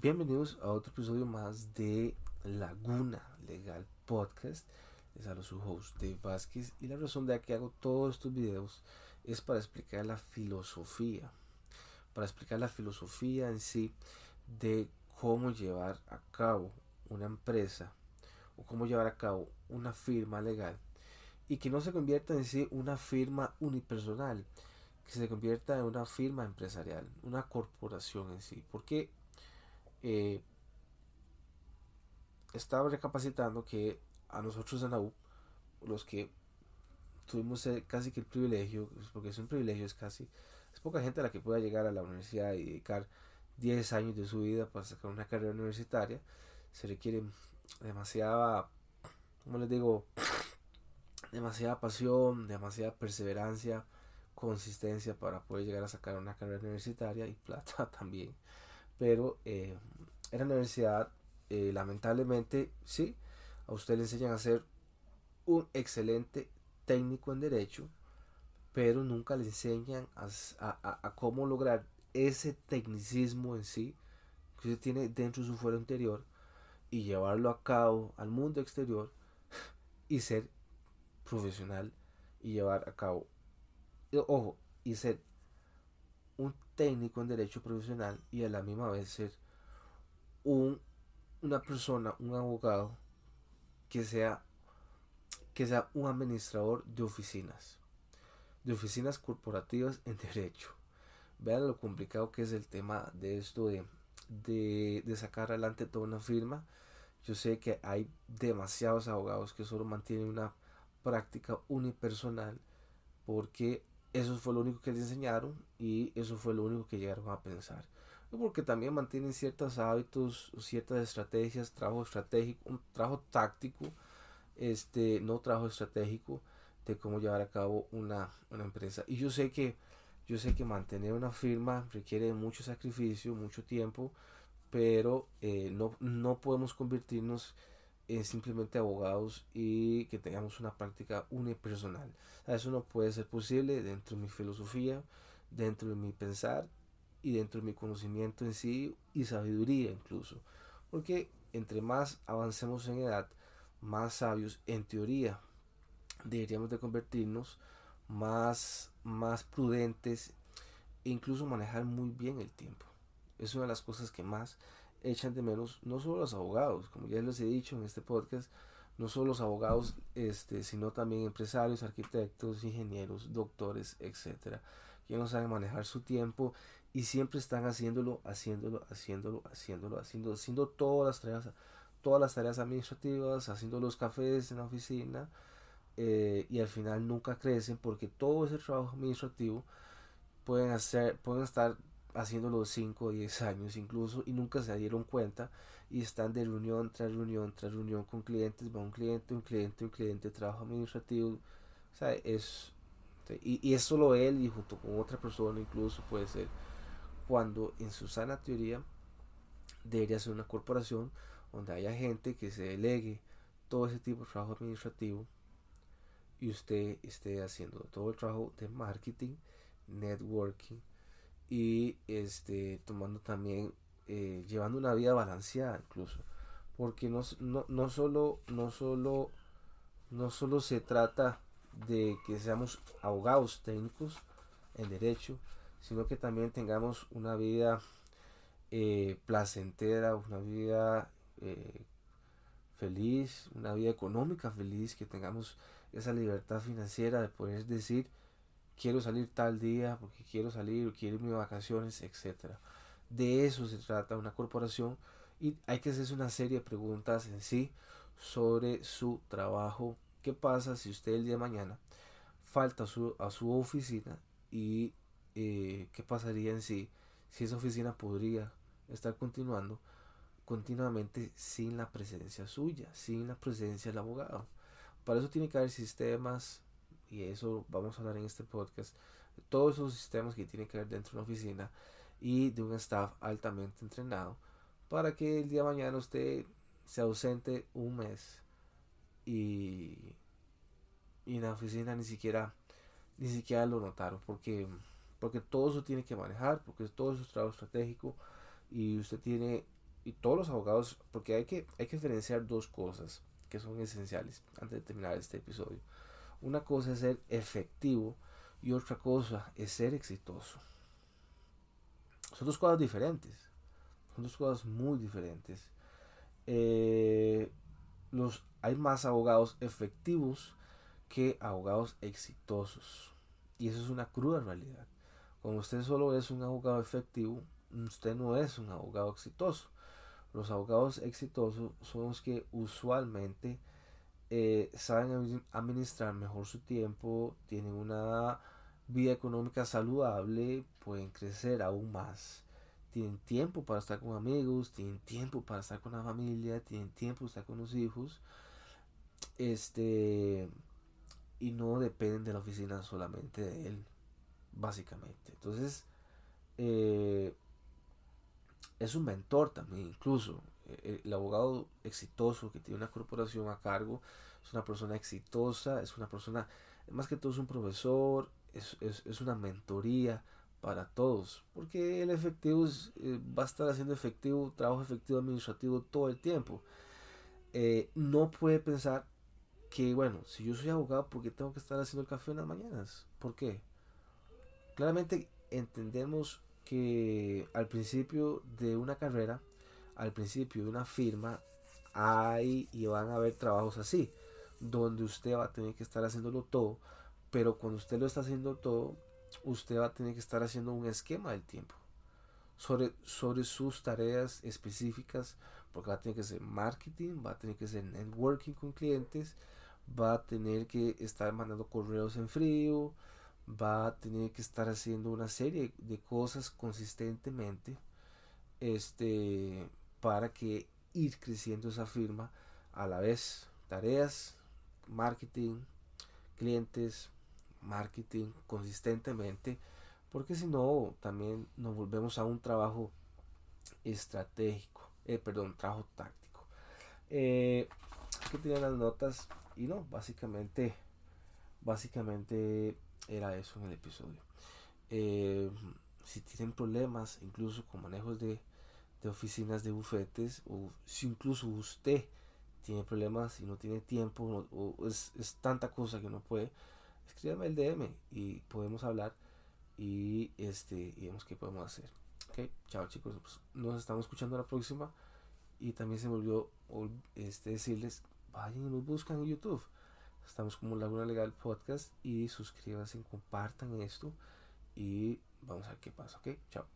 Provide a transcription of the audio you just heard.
Bienvenidos a otro episodio más de Laguna Legal Podcast. Les hablo su host Dave Vázquez y la razón de que hago todos estos videos es para explicar la filosofía, para explicar la filosofía en sí de cómo llevar a cabo una empresa o cómo llevar a cabo una firma legal y que no se convierta en sí una firma unipersonal, que se convierta en una firma empresarial, una corporación en sí. Porque eh, estaba recapacitando que a nosotros en la U, los que tuvimos casi que el privilegio, porque es un privilegio, es casi, es poca gente a la que pueda llegar a la universidad y dedicar 10 años de su vida para sacar una carrera universitaria, se requiere demasiada, como les digo, demasiada pasión, demasiada perseverancia, consistencia para poder llegar a sacar una carrera universitaria y plata también. Pero eh, en la universidad, eh, lamentablemente, sí, a usted le enseñan a ser un excelente técnico en derecho, pero nunca le enseñan a, cómo lograr ese tecnicismo en sí que usted tiene dentro de su fuero interior y llevarlo a cabo al mundo exterior y ser profesional y llevar a cabo, ojo, y ser técnico en derecho profesional y a la misma vez ser un, una persona, un abogado que sea, que sea un administrador de oficinas, de oficinas corporativas en derecho. Vean lo complicado que es el tema de esto de, de, de sacar adelante toda una firma. Yo sé que hay demasiados abogados que solo mantienen una práctica unipersonal porque eso fue lo único que les enseñaron y eso fue lo único que llegaron a pensar. Porque también mantienen ciertos hábitos, ciertas estrategias, trabajo estratégico, un trabajo táctico, este, no trabajo estratégico de cómo llevar a cabo una, una empresa. Y yo sé que yo sé que mantener una firma requiere mucho sacrificio, mucho tiempo, pero eh, no, no podemos convertirnos es simplemente abogados y que tengamos una práctica unipersonal. Eso no puede ser posible dentro de mi filosofía, dentro de mi pensar y dentro de mi conocimiento en sí y sabiduría incluso. Porque entre más avancemos en edad, más sabios en teoría deberíamos de convertirnos, más, más prudentes e incluso manejar muy bien el tiempo. Es una de las cosas que más echan de menos no solo los abogados, como ya les he dicho en este podcast, no solo los abogados, este, sino también empresarios, arquitectos, ingenieros, doctores, etcétera, que no saben manejar su tiempo y siempre están haciéndolo, haciéndolo, haciéndolo, haciéndolo, haciendo, haciendo todas las tareas, todas las tareas administrativas, haciendo los cafés en la oficina eh, y al final nunca crecen porque todo ese trabajo administrativo pueden hacer, pueden estar haciéndolo 5 o 10 años incluso y nunca se dieron cuenta y están de reunión tras reunión tras reunión con clientes, va un cliente, un cliente, un cliente, trabajo administrativo, o sea, es, y, y es solo él y junto con otra persona incluso puede ser, cuando en su sana teoría debería ser una corporación donde haya gente que se delegue todo ese tipo de trabajo administrativo y usted esté haciendo todo el trabajo de marketing, networking, y este tomando también eh, llevando una vida balanceada incluso. Porque no, no, no solo no solo no solo se trata de que seamos abogados técnicos en derecho sino que también tengamos una vida eh, placentera una vida eh, feliz una vida económica feliz que tengamos esa libertad financiera de poder decir quiero salir tal día, porque quiero salir, quiero irme de vacaciones, etc. De eso se trata una corporación y hay que hacerse una serie de preguntas en sí sobre su trabajo. ¿Qué pasa si usted el día de mañana falta a su, a su oficina y eh, qué pasaría en sí si esa oficina podría estar continuando continuamente sin la presencia suya, sin la presencia del abogado? Para eso tiene que haber sistemas, y eso vamos a hablar en este podcast, todos esos sistemas que tienen que ver dentro de una oficina y de un staff altamente entrenado para que el día de mañana usted se ausente un mes y, y en la oficina ni siquiera ni siquiera lo notaron porque porque todo eso tiene que manejar porque todo eso es trabajo estratégico y usted tiene y todos los abogados, porque hay que, hay que diferenciar dos cosas que son esenciales antes de terminar este episodio. Una cosa es ser efectivo y otra cosa es ser exitoso. Son dos cosas diferentes. Son dos cosas muy diferentes. Eh, hay más abogados efectivos que abogados exitosos. Y eso es una cruda realidad. Cuando usted solo es un abogado efectivo, usted no es un abogado exitoso. Los abogados exitosos son los que usualmente eh, saben administrar mejor su tiempo, tienen una vida económica saludable, pueden crecer aún más. Tienen tiempo para estar con amigos, tienen tiempo para estar con la familia, tienen tiempo para estar con los hijos. Este y no dependen de la oficina solamente de él, básicamente. Entonces, eh, es un mentor también, incluso. Eh, el abogado exitoso que tiene una corporación a cargo es una persona exitosa, es una persona, más que todo es un profesor, es, una mentoría para todos, porque el efectivo eh, va a estar haciendo efectivo, trabajo efectivo administrativo todo el tiempo. Eh, no puede pensar que, bueno, si yo soy abogado, ¿por qué tengo que estar haciendo el café en las mañanas? ¿Por qué? Claramente entendemos que al principio de una carrera, al principio de una firma, hay y van a haber trabajos así, donde usted va a tener que estar haciéndolo todo, pero cuando usted lo está haciendo todo, usted va a tener que estar haciendo un esquema del tiempo. Sobre, sobre sus tareas específicas, porque va a tener que ser marketing, va a tener que ser networking con clientes, va a tener que estar mandando correos en frío, va a tener que estar haciendo una serie de cosas consistentemente este para que ir creciendo esa firma a la vez tareas marketing clientes marketing consistentemente porque si no también nos volvemos a un trabajo estratégico eh, perdón trabajo táctico eh, que tenía las notas y no básicamente básicamente era eso en el episodio. Eh, si tienen problemas, incluso con manejos de, oficinas de bufetes, o si incluso usted tiene problemas y no tiene tiempo, o, es, tanta cosa que no puede, escríbame el DM y podemos hablar y este vemos qué podemos hacer. Ok, chao chicos, pues, nos estamos escuchando la próxima. Y también se me olvidó este, decirles, vayan y nos buscan en YouTube. Estamos como Laguna Legal Podcast y suscríbanse, compartan esto y vamos a ver qué pasa, ¿ok? Chao.